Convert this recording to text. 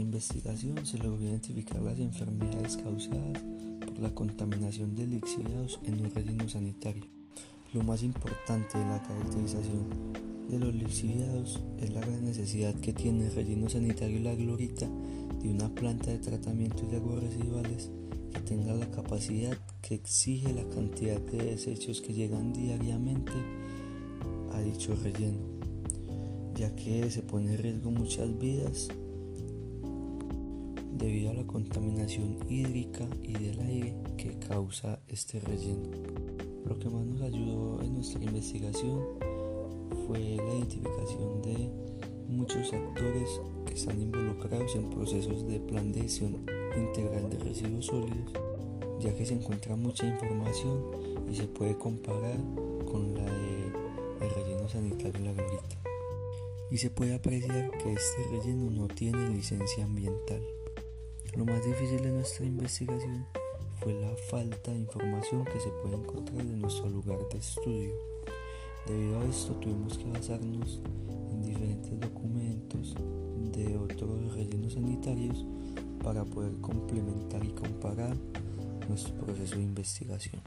investigación se logró identificar las enfermedades causadas por la contaminación de lixiviados en un relleno sanitario. Lo más importante de la caracterización de los lixiviados es la gran necesidad que tiene el relleno sanitario La Glorita de una planta de tratamiento de aguas residuales que tenga la capacidad que exige la cantidad de desechos que llegan diariamente a dicho relleno, ya que se pone en riesgo muchas vidas debido a la contaminación hídrica y del aire que causa este relleno. Lo que más nos ayudó en nuestra investigación fue la identificación de muchos actores que están involucrados en procesos de plan de gestión integral de residuos sólidos, ya que se encuentra mucha información y se puede comparar con la de el relleno sanitario La Glorita. Y se puede apreciar que este relleno no tiene licencia ambiental. Lo más difícil de nuestra investigación fue la falta de información que se puede encontrar en nuestro lugar de estudio. Debido a esto tuvimos que basarnos en diferentes documentos de otros rellenos sanitarios para poder complementar y comparar nuestro proceso de investigación.